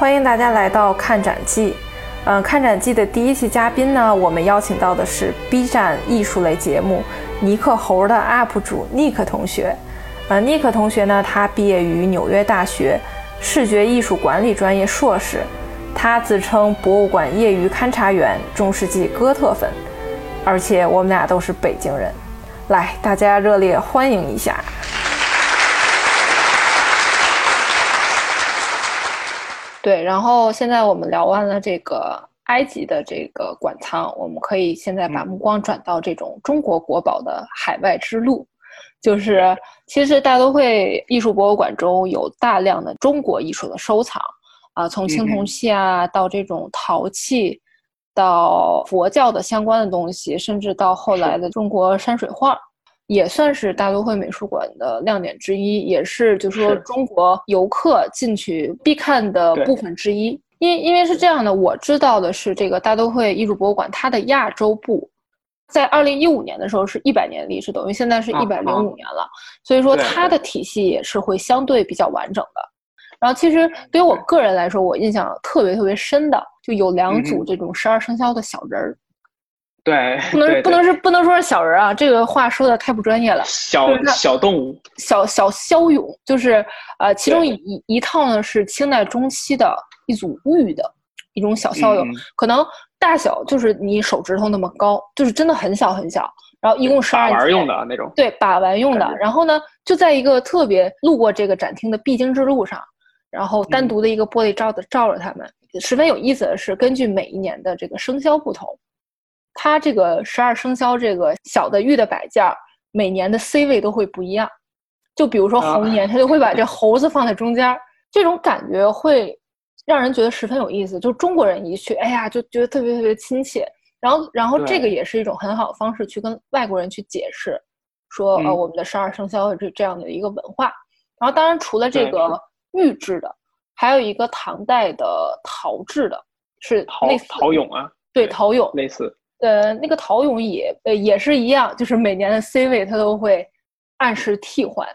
欢迎大家来到看展记。嗯，看展记的第一期嘉宾呢，我们邀请到的是 B 站艺术类节目《尼克猴》的 UP 主 Nick 同学。呃，Nick 同学呢，他毕业于纽约大学视觉艺术管理专业硕士。他自称博物馆业余勘察员、中世纪哥特粉，而且我们俩都是北京人。来，大家热烈欢迎一下！对，然后现在我们聊完了这个埃及的这个馆藏，我们可以现在把目光转到这种中国国宝的海外之路。就是其实大都会艺术博物馆中有大量的中国艺术的收藏啊，从青铜器啊到这种陶器，到佛教的相关的东西，甚至到后来的中国山水画。也算是大都会美术馆的亮点之一，也是就是说中国游客进去必看的部分之一。因因为是这样的，我知道的是，这个大都会艺术博物馆它的亚洲部，在二零一五年的时候是一百年历史，等于现在是一百零五年了，所以说它的体系也是会相对比较完整的。然后其实对于我个人来说，我印象特别特别深的就有两组这种十二生肖的小人儿。对，不能不能是不能说是小人啊，这个话说的太不专业了。小小动物，小小骁勇，就是呃，其中一一套呢是清代中期的一组玉的一种小骁勇，可能大小就是你手指头那么高，就是真的很小很小。然后一共十二玩用的那种，对，把玩用的。然后呢，就在一个特别路过这个展厅的必经之路上，然后单独的一个玻璃罩子罩着他们。十分有意思的是，根据每一年的这个生肖不同。它这个十二生肖这个小的玉的摆件，每年的 C 位都会不一样。就比如说猴年，他就会把这猴子放在中间，这种感觉会让人觉得十分有意思。就中国人一去，哎呀，就觉得特别特别亲切。然后，然后这个也是一种很好的方式去跟外国人去解释，说呃我们的十二生肖这这样的一个文化。然后，当然除了这个玉制的，还有一个唐代的陶制的，是陶陶俑啊，对，陶俑类似。呃，那个陶俑也呃也是一样，就是每年的 C 位它都会按时替换。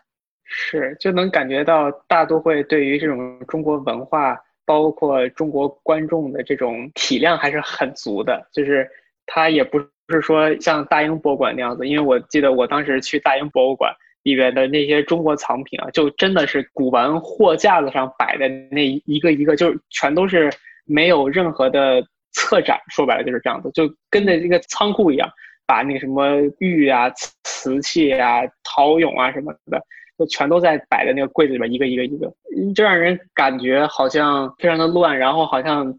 是，就能感觉到大都会对于这种中国文化，包括中国观众的这种体量还是很足的。就是它也不是说像大英博物馆那样子，因为我记得我当时去大英博物馆里边的那些中国藏品啊，就真的是古玩货架子上摆的那一个一个，就是全都是没有任何的。策展说白了就是这样子，就跟着一个仓库一样，把那个什么玉啊、瓷器啊、陶俑啊什么的，就全都在摆在那个柜子里边，一个一个一个，就让人感觉好像非常的乱，然后好像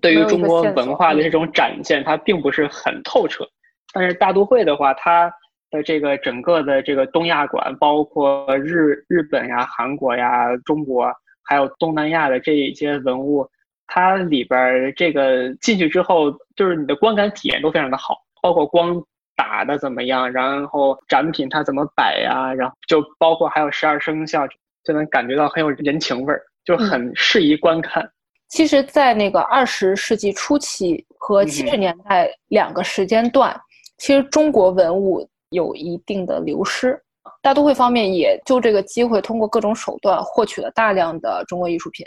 对于中国文化的这种展现，它并不是很透彻。但是大都会的话，它的这个整个的这个东亚馆，包括日日本呀、韩国呀、中国，还有东南亚的这一些文物。它里边这个进去之后，就是你的观感体验都非常的好，包括光打的怎么样，然后展品它怎么摆呀，然后就包括还有十二生肖，就能感觉到很有人情味儿，就很适宜观看。其实，在那个二十世纪初期和七十年代两个时间段，其实中国文物有一定的流失，大都会方面也就这个机会，通过各种手段获取了大量的中国艺术品，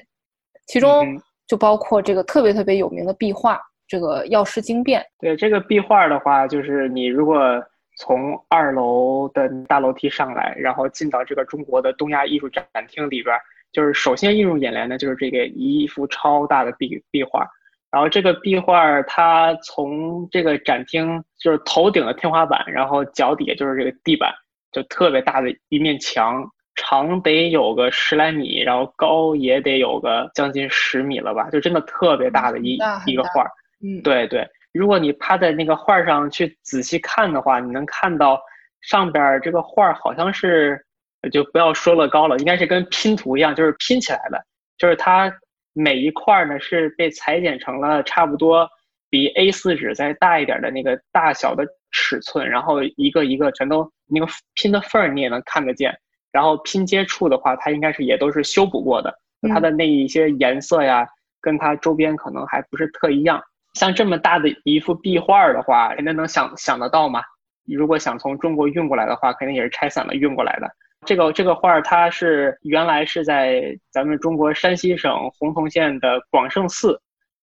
其中。就包括这个特别特别有名的壁画，这个药师经变。对这个壁画的话，就是你如果从二楼的大楼梯上来，然后进到这个中国的东亚艺术展厅里边，就是首先映入眼帘的就是这个一幅超大的壁壁画。然后这个壁画它从这个展厅就是头顶的天花板，然后脚底下就是这个地板，就特别大的一面墙。长得有个十来米，然后高也得有个将近十米了吧，就真的特别大的一一个画。嗯，对对，如果你趴在那个画上去仔细看的话，你能看到上边这个画好像是，就不要说乐高了，应该是跟拼图一样，就是拼起来的，就是它每一块呢是被裁剪成了差不多比 A 四纸再大一点的那个大小的尺寸，然后一个一个全都那个拼的缝儿你也能看得见。然后拼接处的话，它应该是也都是修补过的，它的那一些颜色呀，跟它周边可能还不是特一样。像这么大的一幅壁画的话，肯定能想想得到嘛。如果想从中国运过来的话，肯定也是拆散了运过来的。这个这个画儿它是原来是在咱们中国山西省洪洞县的广胜寺。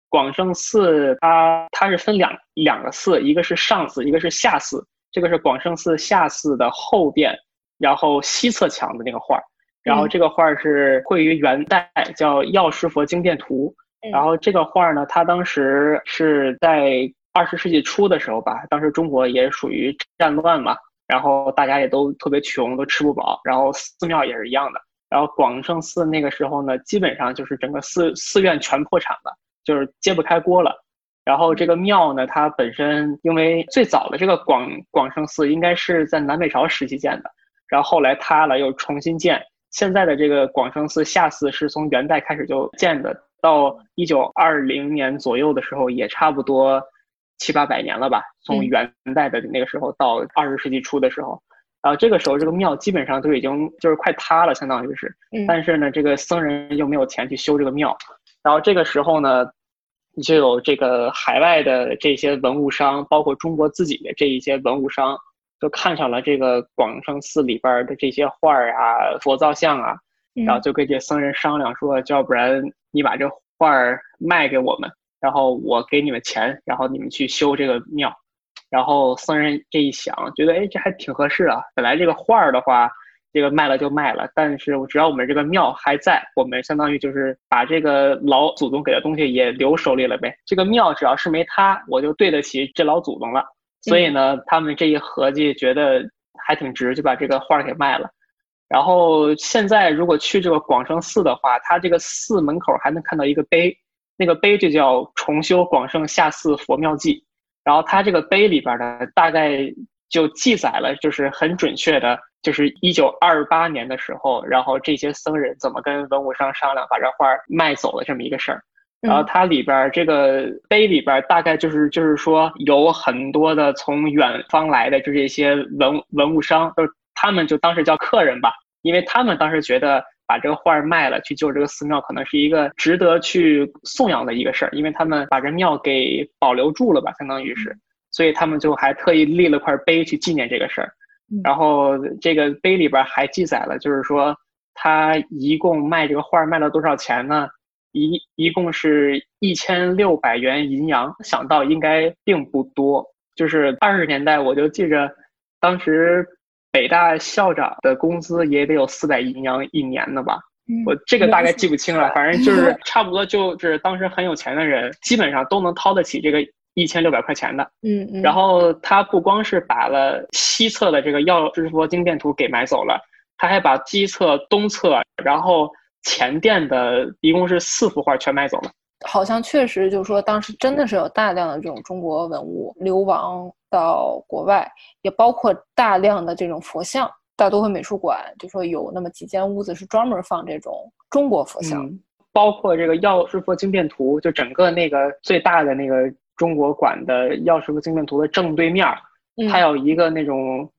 广胜寺它它是分两两个寺，一个是上寺，一个是下寺。这个是广胜寺下寺的后殿，然后西侧墙的那个画儿。然后这个画儿是绘于元代，叫《药师佛经殿图》。然后这个画儿呢，它当时是在二十世纪初的时候吧，当时中国也属于战乱嘛，然后大家也都特别穷，都吃不饱，然后寺庙也是一样的。然后广胜寺那个时候呢，基本上就是整个寺寺院全破产了，就是揭不开锅了。然后这个庙呢，它本身因为最早的这个广广胜寺应该是在南北朝时期建的，然后后来塌了又重新建。现在的这个广胜寺下寺是从元代开始就建的。到一九二零年左右的时候，也差不多七八百年了吧。从元代的那个时候到二十世纪初的时候，然后这个时候这个庙基本上都已经就是快塌了，相当于是。但是呢，这个僧人又没有钱去修这个庙，然后这个时候呢，就有这个海外的这些文物商，包括中国自己的这一些文物商，就看上了这个广胜寺里边的这些画儿啊、佛造像啊。然后就跟这僧人商量说，要不然你把这画儿卖给我们，然后我给你们钱，然后你们去修这个庙。然后僧人这一想，觉得哎，这还挺合适啊。本来这个画儿的话，这个卖了就卖了，但是只要我们这个庙还在，我们相当于就是把这个老祖宗给的东西也留手里了呗。这个庙只要是没塌，我就对得起这老祖宗了。所以呢，他们这一合计，觉得还挺值，就把这个画儿给卖了。然后现在如果去这个广胜寺的话，它这个寺门口还能看到一个碑，那个碑就叫《重修广胜下寺佛庙记》。然后它这个碑里边呢，大概就记载了，就是很准确的，就是一九二八年的时候，然后这些僧人怎么跟文武商商量把这画卖走了这么一个事儿。然后它里边这个碑里边大概就是就是说有很多的从远方来的就是一些文文物商都。他们就当时叫客人吧，因为他们当时觉得把这个画卖了去救这个寺庙，可能是一个值得去颂扬的一个事儿，因为他们把这庙给保留住了吧，相当于是，所以他们就还特意立了块碑去纪念这个事儿。然后这个碑里边还记载了，就是说他一共卖这个画卖了多少钱呢？一一共是一千六百元银洋，想到应该并不多。就是二十年代，我就记着当时。北大校长的工资也得有四百银洋一年的吧？我这个大概记不清了，反正就 是差不多，就是当时很有钱的人，基本上都能掏得起这个一千六百块钱的。嗯嗯。然后他不光是把了西侧的这个药师佛经殿图给买走了，他还把西侧、东侧，然后前殿的一共是四幅画全买走了。好像确实就是说，当时真的是有大量的这种中国文物流亡到国外，也包括大量的这种佛像。大都会美术馆就说有那么几间屋子是专门放这种中国佛像，包括这个药师佛经变图，就整个那个最大的那个中国馆的药师佛经变图的正对面，它有一个那种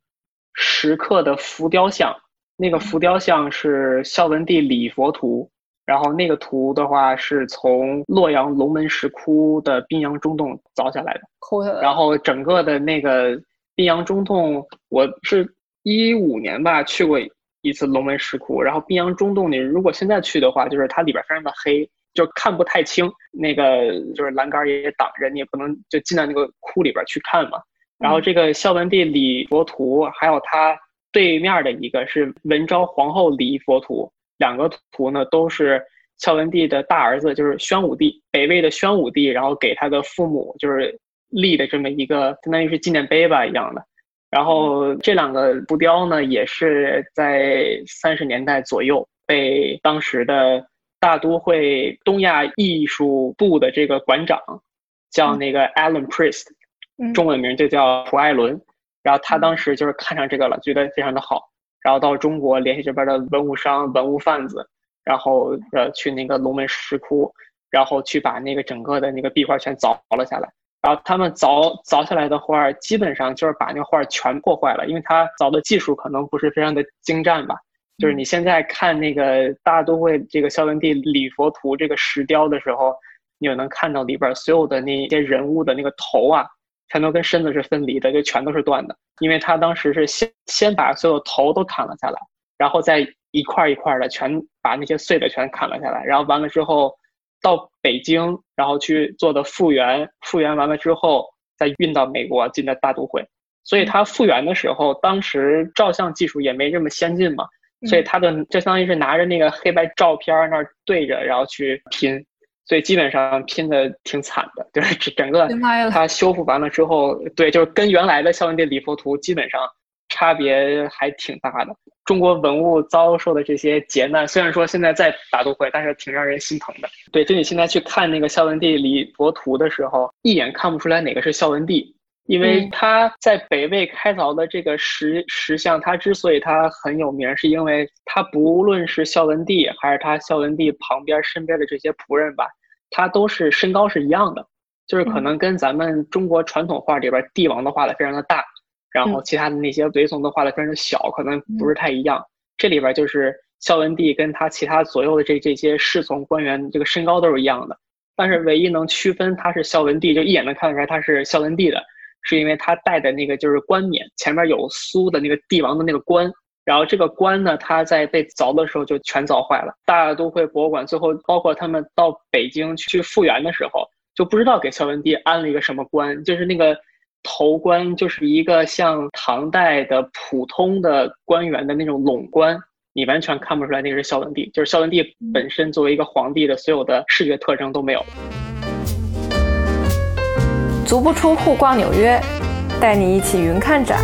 石刻的浮雕像，那个浮雕像是孝文帝礼佛图。然后那个图的话是从洛阳龙门石窟的宾阳中洞凿下来的，抠下来。然后整个的那个宾阳中洞，我是一五年吧去过一次龙门石窟。然后宾阳中洞，你如果现在去的话，就是它里边非常的黑，就看不太清。那个就是栏杆也挡着，你也不能就进到那个窟里边去看嘛。然后这个孝文帝礼佛图，还有它对面的一个是文昭皇后礼佛图。两个图呢，都是孝文帝的大儿子，就是宣武帝，北魏的宣武帝，然后给他的父母就是立的这么一个，相当于是纪念碑吧一样的。然后这两个浮雕呢，也是在三十年代左右被当时的大都会东亚艺术部的这个馆长，叫那个 Alan Priest，中文名就叫普艾伦，然后他当时就是看上这个了，觉得非常的好。然后到中国联系这边的文物商、文物贩子，然后呃去那个龙门石窟，然后去把那个整个的那个壁画全凿了下来。然后他们凿凿下来的画，基本上就是把那个画全破坏了，因为他凿的技术可能不是非常的精湛吧。就是你现在看那个大都会这个孝文帝礼佛图这个石雕的时候，你就能看到里边所有的那些人物的那个头啊。全都跟身子是分离的，就全都是断的，因为他当时是先先把所有头都砍了下来，然后再一块一块的全把那些碎的全砍了下来，然后完了之后到北京，然后去做的复原，复原完了之后再运到美国进的大都会。所以他复原的时候，当时照相技术也没这么先进嘛，所以他的就相当于是拿着那个黑白照片那儿对着，然后去拼，所以基本上拼的挺惨的，就是整个它修复完了之后，对，就是跟原来的孝文帝礼佛图基本上差别还挺大的。中国文物遭受的这些劫难，虽然说现在在大都会，但是挺让人心疼的。对，就你现在去看那个孝文帝礼佛图的时候，一眼看不出来哪个是孝文帝。因为他在北魏开凿的这个石石像，它之所以它很有名，是因为它不论是孝文帝还是他孝文帝旁边身边的这些仆人吧，他都是身高是一样的，就是可能跟咱们中国传统画里边帝王的画的非常的大，然后其他的那些随从的画的非常的小，可能不是太一样。这里边就是孝文帝跟他其他左右的这这些侍从官员，这个身高都是一样的，但是唯一能区分他是孝文帝，就一眼能看出来他是孝文帝的。是因为他戴的那个就是冠冕，前面有苏的那个帝王的那个冠，然后这个冠呢，他在被凿的时候就全凿坏了。大都会博物馆最后包括他们到北京去复原的时候，就不知道给孝文帝安了一个什么冠，就是那个头冠，就是一个像唐代的普通的官员的那种拢冠，你完全看不出来那个是孝文帝，就是孝文帝本身作为一个皇帝的所有的视觉特征都没有。足不出户逛纽约，带你一起云看展。